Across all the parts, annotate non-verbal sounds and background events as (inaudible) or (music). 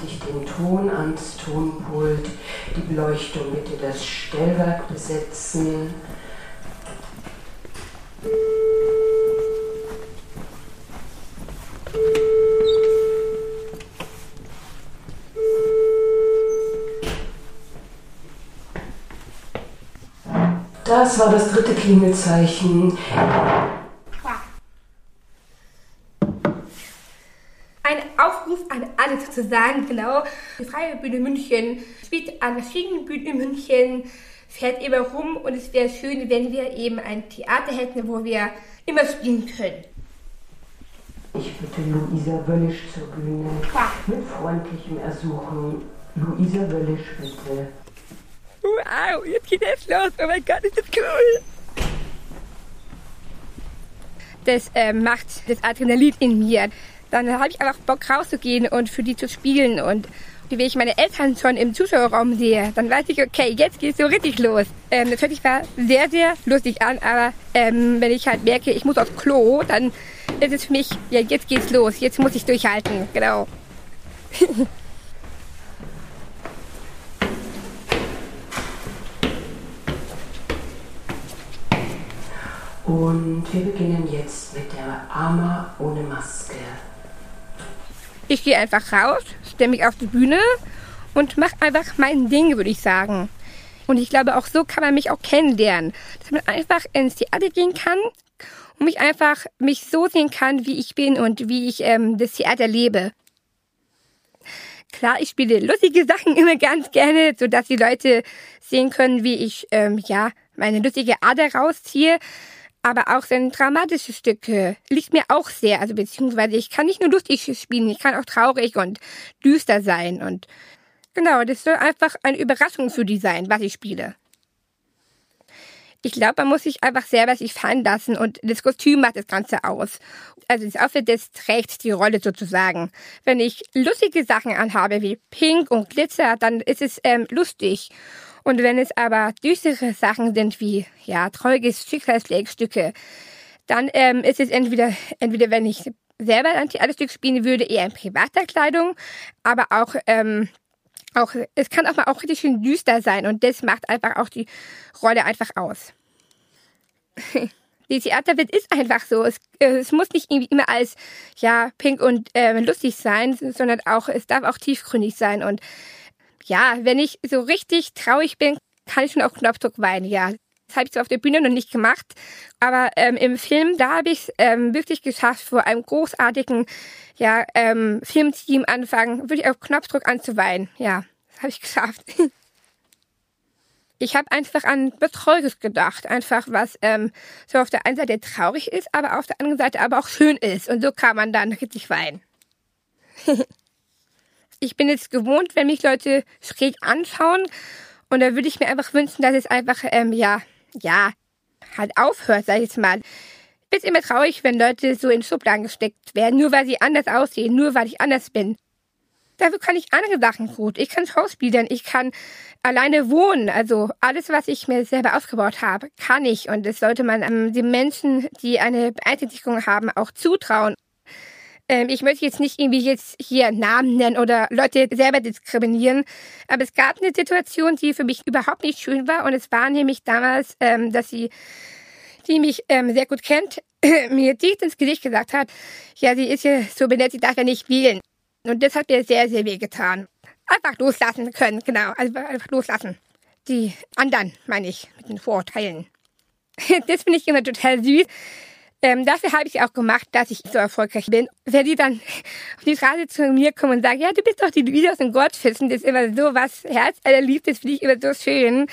So, dann bitte ich den Ton ans Tonpult, die Beleuchtung bitte das Stellwerk besetzen. Das war das dritte Klingelzeichen. Ein Aufruf alle sozusagen, genau. Die Freie Bühne München spielt an verschiedenen Bühnen in München, fährt immer rum und es wäre schön, wenn wir eben ein Theater hätten, wo wir immer spielen können. Ich bitte Luisa Wöllisch zur Bühne. Mit freundlichem Ersuchen. Luisa Wöllisch, bitte. Wow, jetzt geht es los. Oh mein Gott, ist das cool. Das äh, macht das Adrenalin in mir. Dann habe ich einfach Bock rauszugehen und für die zu spielen. Und wenn ich meine Eltern schon im Zuschauerraum sehe, dann weiß ich, okay, jetzt geht es so richtig los. Ähm, das hört sich zwar sehr, sehr lustig an, aber ähm, wenn ich halt merke, ich muss aufs Klo, dann ist es für mich, ja, jetzt geht's los, jetzt muss ich durchhalten, genau. (laughs) Und wir beginnen jetzt mit der Arma ohne Maske. Ich gehe einfach raus, stelle mich auf die Bühne und mache einfach mein Ding, würde ich sagen. Und ich glaube, auch so kann man mich auch kennenlernen. Dass man einfach ins Theater gehen kann und mich einfach mich so sehen kann, wie ich bin und wie ich ähm, das Theater lebe. Klar, ich spiele lustige Sachen (laughs) immer ganz gerne, so dass die Leute sehen können, wie ich ähm, ja meine lustige Ader rausziehe aber auch seine dramatische Stücke liegt mir auch sehr. Also beziehungsweise ich kann nicht nur lustig spielen, ich kann auch traurig und düster sein. Und genau, das soll einfach eine Überraschung für die sein, was ich spiele. Ich glaube, man muss sich einfach selber sich fallen lassen und das Kostüm macht das Ganze aus. Also das Outfit, das trägt die Rolle sozusagen. Wenn ich lustige Sachen anhabe wie Pink und Glitzer, dann ist es ähm, lustig. Und wenn es aber düstere Sachen sind wie ja traurige Schicksalsschlägstücke, dann ähm, ist es entweder entweder wenn ich selber ein Theaterstück spielen würde, eher in privater Kleidung, aber auch ähm, auch es kann auch mal auch richtig schön düster sein und das macht einfach auch die Rolle einfach aus. (laughs) die Theaterwelt ist einfach so. Es, es muss nicht irgendwie immer als ja pink und äh, lustig sein, sondern auch es darf auch tiefgründig sein und ja, wenn ich so richtig traurig bin, kann ich schon auf Knopfdruck weinen, ja. Das habe ich zwar auf der Bühne noch nicht gemacht, aber ähm, im Film, da habe ich es ähm, wirklich geschafft, vor einem großartigen ja, ähm, Filmteam anfangen, wirklich auf Knopfdruck anzuweinen. Ja, das habe ich geschafft. (laughs) ich habe einfach an was gedacht, einfach was ähm, so auf der einen Seite traurig ist, aber auf der anderen Seite aber auch schön ist. Und so kann man dann richtig weinen. (laughs) ich bin jetzt gewohnt, wenn mich Leute schräg anschauen. Und da würde ich mir einfach wünschen, dass es einfach, ähm, ja, ja, halt aufhört, sag ich jetzt mal. Ich bin immer traurig, wenn Leute so in Schubladen gesteckt werden, nur weil sie anders aussehen, nur weil ich anders bin. Dafür kann ich andere Sachen gut. Ich kann Schauspielern, ich kann alleine wohnen. Also alles, was ich mir selber aufgebaut habe, kann ich. Und das sollte man ähm, den Menschen, die eine Beeinträchtigung haben, auch zutrauen. Ähm, ich möchte jetzt nicht irgendwie jetzt hier Namen nennen oder Leute selber diskriminieren, aber es gab eine Situation, die für mich überhaupt nicht schön war und es war nämlich damals, ähm, dass sie, die mich ähm, sehr gut kennt, (clears throat) mir dicht ins Gesicht gesagt hat, ja, sie ist ja so benannt, sie darf ja nicht wählen. Und das hat mir sehr, sehr weh getan. Einfach loslassen können, genau, also einfach loslassen. Die anderen, meine ich, mit den Vorurteilen. (laughs) Das finde ich immer total süß. Ähm, dafür habe ich auch gemacht, dass ich so erfolgreich bin. Wenn die dann auf die Straße zu mir kommen und sagen, ja, du bist doch die Luisa aus dem Gottfissen, das ist immer so was Herz allerliebst, das finde ich immer so schön,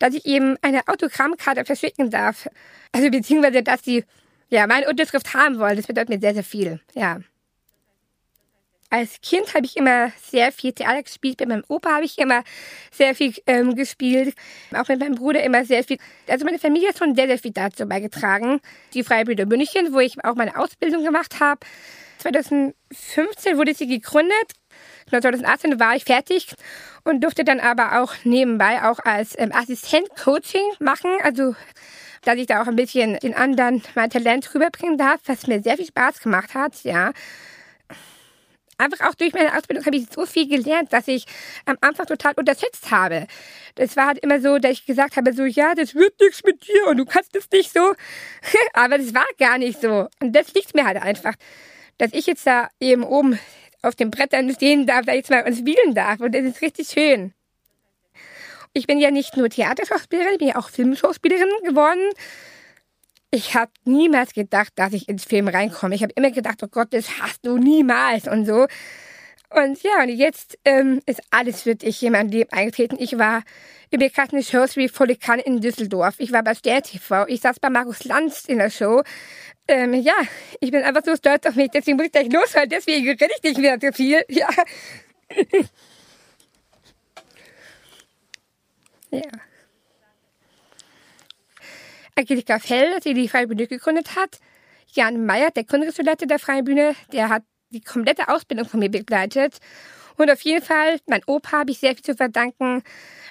dass ich eben eine Autogrammkarte verschicken darf. Also beziehungsweise, dass die ja meine Unterschrift haben wollen, das bedeutet mir sehr, sehr viel. Ja. Als Kind habe ich immer sehr viel Theater gespielt. Bei meinem Opa habe ich immer sehr viel ähm, gespielt. Auch mit meinem Bruder immer sehr viel. Also meine Familie hat schon sehr, sehr viel dazu beigetragen. Die Freie Brüder München, wo ich auch meine Ausbildung gemacht habe. 2015 wurde sie gegründet. 2018 war ich fertig und durfte dann aber auch nebenbei auch als ähm, Assistent Coaching machen. Also dass ich da auch ein bisschen den anderen mein Talent rüberbringen darf, was mir sehr viel Spaß gemacht hat, ja. Einfach auch durch meine Ausbildung habe ich so viel gelernt, dass ich am Anfang total unterschätzt habe. Das war halt immer so, dass ich gesagt habe, so, ja, das wird nichts mit dir und du kannst es nicht so. (laughs) Aber das war gar nicht so. Und das liegt mir halt einfach, dass ich jetzt da eben oben auf den Brettern stehen darf, da jetzt mal und spielen darf. Und das ist richtig schön. Ich bin ja nicht nur Theaterschauspielerin, ich bin ja auch Filmschauspielerin geworden. Ich habe niemals gedacht, dass ich ins Film reinkomme. Ich habe immer gedacht, oh Gott, das hast du niemals und so. Und ja, und jetzt ähm, ist alles für dich in mein Leben eingetreten. Ich war in bekannten Shows wie Volikan in Düsseldorf. Ich war bei Stern TV. Ich saß bei Markus Lanz in der Show. Ähm, ja, ich bin einfach so stolz auf mich. Deswegen muss ich gleich los, weil deswegen rede ich nicht mehr so viel. (laughs) Ja. ja. Angelika Fell, die die Freie Bühne gegründet hat. Jan Meyer, der Gründungsleiter der Freien Bühne, der hat die komplette Ausbildung von mir begleitet. Und auf jeden Fall, mein Opa habe ich sehr viel zu verdanken,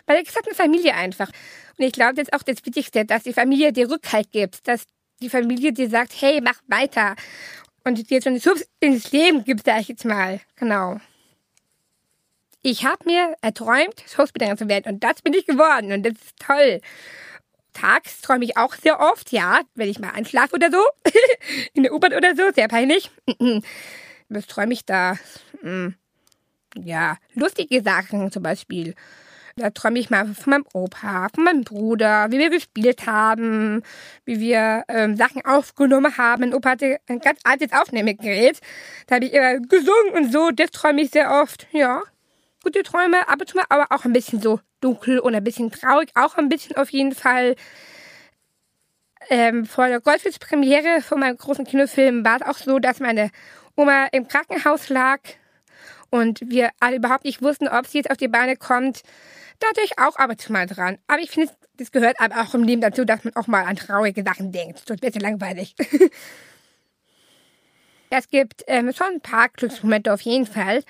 bei der gesamten Familie einfach. Und ich glaube, das ist auch das Wichtigste, dass die Familie dir Rückhalt gibt, dass die Familie dir sagt, hey, mach weiter. Und dir so einen Schubs ins Leben gibt, sag ich jetzt mal. Genau. Ich habe mir erträumt, Schauspielerin zu werden und das bin ich geworden und das ist toll. Tags träume ich auch sehr oft, ja, wenn ich mal einschlafe oder so. (laughs) In der U-Bahn oder so, sehr peinlich. (clears throat) Was träume ich da? Hm. Ja, lustige Sachen zum Beispiel. Da träume ich mal von meinem Opa, von meinem Bruder, wie wir gespielt haben, wie wir ähm, Sachen aufgenommen haben. Mein Opa hatte ein ganz altes Aufnahmegerät. Da habe ich immer gesungen und so. Das träume ich sehr oft. Ja, gute Träume, ab und zu aber auch ein bisschen so dunkel und ein bisschen traurig. Auch ein bisschen auf jeden Fall. Ähm, vor der Goldfisch-Premiere von meinem großen Kinofilm war es auch so, dass meine Oma im Krankenhaus lag und wir alle überhaupt nicht wussten, ob sie jetzt auf die Beine kommt. Da hatte ich auch ab und zu mal dran. Aber ich finde, das gehört aber auch im Leben dazu, dass man auch mal an traurige Sachen denkt. Sonst wird es langweilig. (laughs) es gibt ähm, schon ein paar Glücksmomente auf jeden Fall,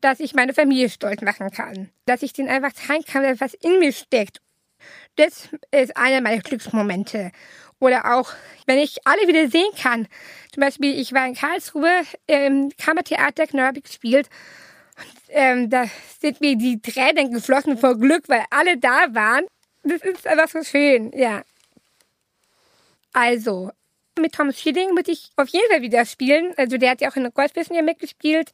dass ich meine Familie stolz machen kann. Dass ich denen einfach zeigen kann, was in mir steckt. Das ist einer meiner Glücksmomente. Oder auch, wenn ich alle wieder sehen kann. Zum Beispiel, ich war in Karlsruhe im Kammertheater Knörbe gespielt. Und, ähm, da sind mir die Tränen geflossen vor Glück, weil alle da waren. Das ist einfach so schön, ja. Also, mit Thomas Schilling muss ich auf jeden Fall wieder spielen. Also, der hat ja auch in der Goldwissen mitgespielt.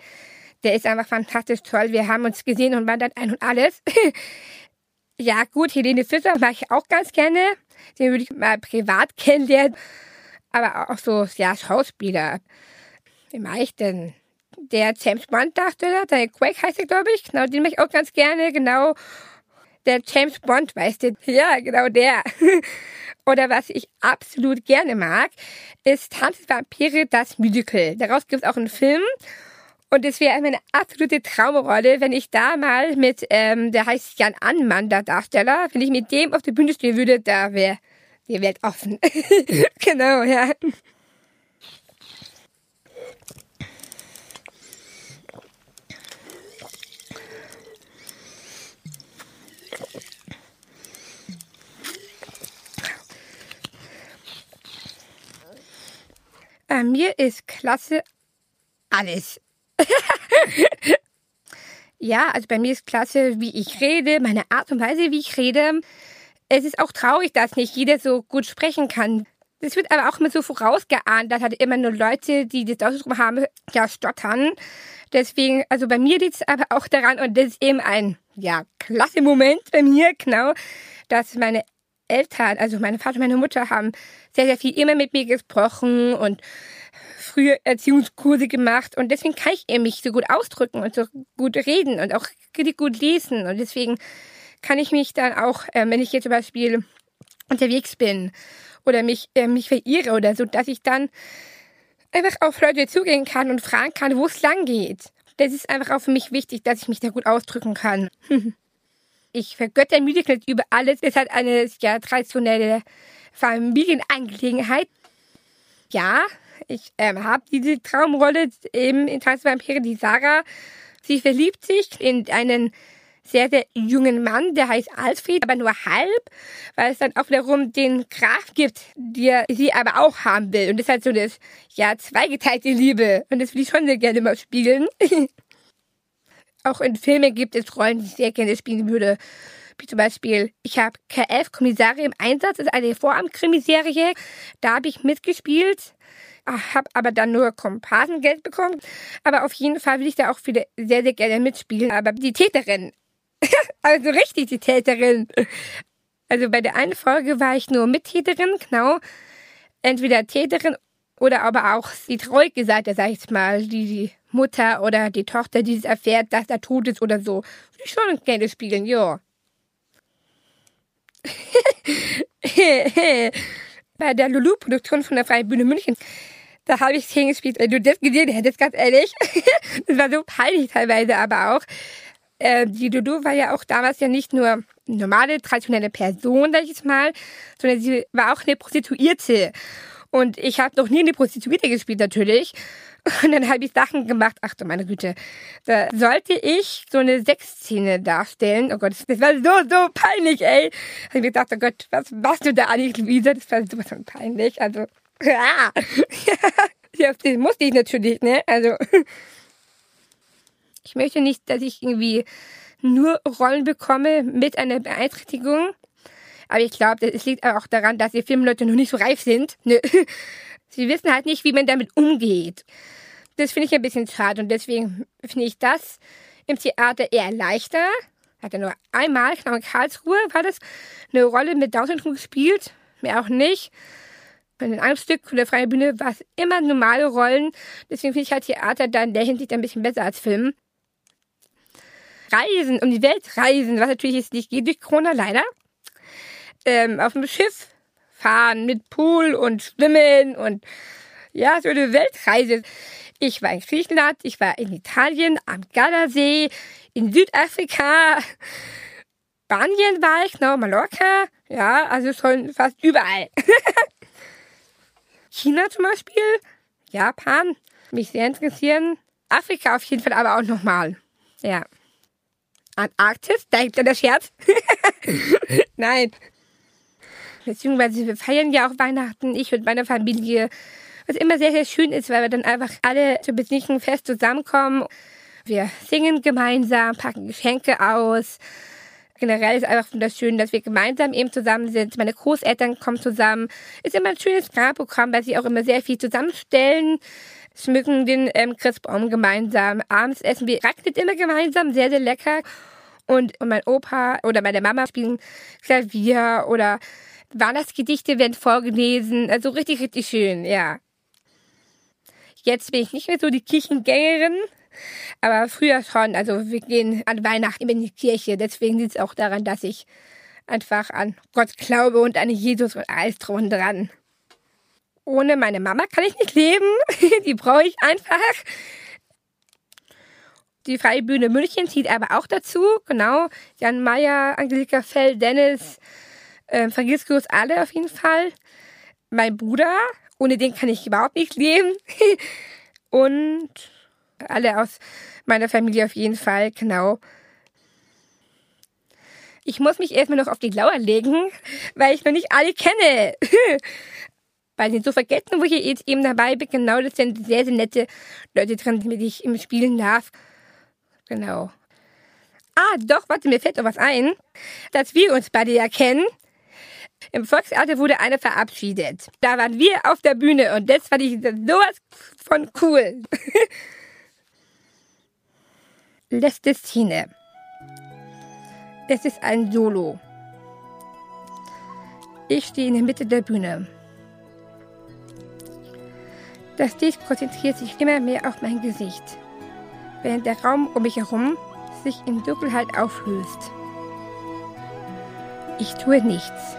Der ist einfach fantastisch toll. Wir haben uns gesehen und waren dann ein und alles. (laughs) ja, gut, Helene Fischer mache ich auch ganz gerne. Den würde ich mal privat (laughs) kennenlernen. Aber auch so, ja, Schauspieler. Wie mache ich denn? Der James Bond-Darsteller, der Quake heißt er, glaube ich. Genau, den mache ich auch ganz gerne. Genau. Der James Bond, weißt du? Ja, genau der. (laughs) Oder was ich absolut gerne mag, ist Tanz Vampire, das Musical. Daraus gibt es auch einen Film. Und es wäre eine absolute Traumrolle, wenn ich da mal mit, ähm, der heißt Jan Anmann, der Darsteller, wenn ich mit dem auf der Bühne stehen würde, da wäre die Welt offen. (laughs) genau, ja. Bei mir ist klasse alles. (laughs) ja, also bei mir ist klasse, wie ich rede, meine Art und Weise, wie ich rede. Es ist auch traurig, dass nicht jeder so gut sprechen kann. Es wird aber auch immer so vorausgeahnt, dass halt immer nur Leute, die das Ausdruck haben, ja, stottern. Deswegen, also bei mir liegt es aber auch daran, und das ist eben ein, ja, klasse Moment bei mir, genau, dass meine Eltern, also meine Vater und meine Mutter haben sehr, sehr viel immer mit mir gesprochen und früher Erziehungskurse gemacht und deswegen kann ich mich so gut ausdrücken und so gut reden und auch richtig gut lesen und deswegen kann ich mich dann auch, äh, wenn ich jetzt zum Beispiel unterwegs bin oder mich, äh, mich verirre oder so, dass ich dann einfach auf Leute zugehen kann und fragen kann, wo es lang geht. Das ist einfach auch für mich wichtig, dass ich mich da gut ausdrücken kann. (laughs) ich vergötter Musicals über alles. Es halt eine ja, traditionelle Familienangelegenheit. Ja, ich ähm, habe diese Traumrolle eben in Tanz die Sarah. Sie verliebt sich in einen sehr, sehr jungen Mann, der heißt Alfred, aber nur halb, weil es dann auch wiederum den Graf gibt, der sie aber auch haben will. Und das ist halt so eine, ja, zweigeteilte Liebe. Und das will ich schon sehr gerne mal spielen. (laughs) auch in Filmen gibt es Rollen, die ich sehr gerne spielen würde. Wie zum Beispiel, ich habe K11 Kommissare im Einsatz, das ist eine Vorabendkrimiserie. Da habe ich mitgespielt habe aber dann nur Komparsengeld bekommen. Aber auf jeden Fall will ich da auch wieder sehr, sehr gerne mitspielen. Aber die Täterin (laughs) also richtig die Täterin. Also bei der einen Folge war ich nur Mittäterin, genau. Entweder Täterin oder aber auch die traurige Seite, sag ich mal, die, die Mutter oder die Tochter, die es erfährt, dass er tot ist oder so. Will ich schon gerne spielen, ja. (laughs) bei der Lulu-Produktion von der Freien Bühne München, da habe ich Szenen gespielt, wenn du das gesehen hättest, ganz ehrlich. (laughs) das war so peinlich teilweise aber auch äh, die Dodo war ja auch damals ja nicht nur normale, traditionelle Person, sag ich jetzt mal, sondern sie war auch eine Prostituierte. Und ich habe noch nie eine Prostituierte gespielt, natürlich. (laughs) Und dann habe ich Sachen gemacht. Ach du meine Güte. Da sollte ich so eine Sexszene darstellen. Oh Gott, das war so, so peinlich, ey. Da habe ich gedacht, oh Gott, was machst du da eigentlich, Luisa? Das war sowas von peinlich. Also, ja. (laughs) ja, das musste ich natürlich, ne? Also. (laughs) Ich möchte nicht, dass ich irgendwie nur Rollen bekomme mit einer Beeinträchtigung. Aber ich glaube, es liegt auch daran, dass die Filmleute noch nicht so reif sind. Ne? (laughs) Sie wissen halt nicht, wie man damit umgeht. Das finde ich ein bisschen schade und deswegen finde ich das im Theater eher leichter. Hat er nur einmal, genau in Karlsruhe, war das eine Rolle mit Down-Syndrom gespielt. Mehr auch nicht. Bei den anderen Stück von der Freien Bühne war es immer normale Rollen. Deswegen finde ich halt Theater dann in der Hinsicht ein bisschen besser als Film reisen, um die Welt reisen, was natürlich jetzt nicht geht durch Corona leider. Ähm, auf dem Schiff fahren mit Pool und Schwimmen und ja, so eine Weltreise. Ich war in Griechenland, ich war in Italien, am Gardasee, in Südafrika, Spanien war ich, genau, Mallorca, ja, also schon fast überall. (laughs) China zum Beispiel, Japan, mich sehr interessieren. Afrika auf jeden Fall aber auch nochmal. Ja. Antarktis? Denkt ihr das Scherz? (laughs) Nein. Beziehungsweise wir feiern ja auch Weihnachten, ich und meine Familie. Was immer sehr, sehr schön ist, weil wir dann einfach alle zu besinnlichen Fest zusammenkommen. Wir singen gemeinsam, packen Geschenke aus. Generell ist einfach wunderschön, dass wir gemeinsam eben zusammen sind. Meine Großeltern kommen zusammen. Ist immer ein schönes Grabprogramm, weil sie auch immer sehr viel zusammenstellen schmücken den ähm, Christbaum gemeinsam. Abends essen wir Raclette immer gemeinsam, sehr, sehr lecker. Und, und mein Opa oder meine Mama spielen Klavier oder Weihnachtsgedichte werden vorgelesen. Also richtig, richtig schön, ja. Jetzt bin ich nicht mehr so die Kirchengängerin, aber früher schon. Also wir gehen an Weihnachten immer in die Kirche. Deswegen liegt es auch daran, dass ich einfach an Gott glaube und an Jesus und alles drum dran ohne meine Mama kann ich nicht leben. (laughs) Die brauche ich einfach. Die Freie Bühne München zieht aber auch dazu. Genau. Jan Meyer, Angelika Fell, Dennis, äh, vergiss alle auf jeden Fall. Mein Bruder, ohne den kann ich überhaupt nicht leben. (laughs) Und alle aus meiner Familie auf jeden Fall, genau. Ich muss mich erstmal noch auf die Lauer legen, (laughs) weil ich noch nicht alle kenne. (laughs) weil sie so vergessen, wo ich jetzt eben dabei bin. Genau, das sind sehr, sehr nette Leute drin, mit denen ich im spielen darf. Genau. Ah, doch, warte, mir fällt noch was ein, dass wir uns beide ja kennen. Im Volkstheater wurde einer verabschiedet. Da waren wir auf der Bühne und das fand ich sowas von cool. (laughs) Letzte Szene. Es ist ein Solo. Ich stehe in der Mitte der Bühne. Das Licht konzentriert sich immer mehr auf mein Gesicht, während der Raum um mich herum sich in Dunkelheit auflöst. Ich tue nichts.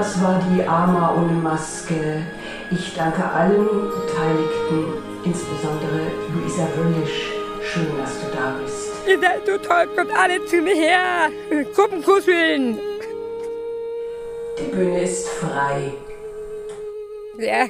das war die Arma ohne Maske. Ich danke allen Beteiligten, insbesondere Luisa Wöllisch. Schön, dass du da bist. Ihr seid so toll, kommt alle zu mir her. Gruppenkuscheln. Die Bühne ist frei. Ja.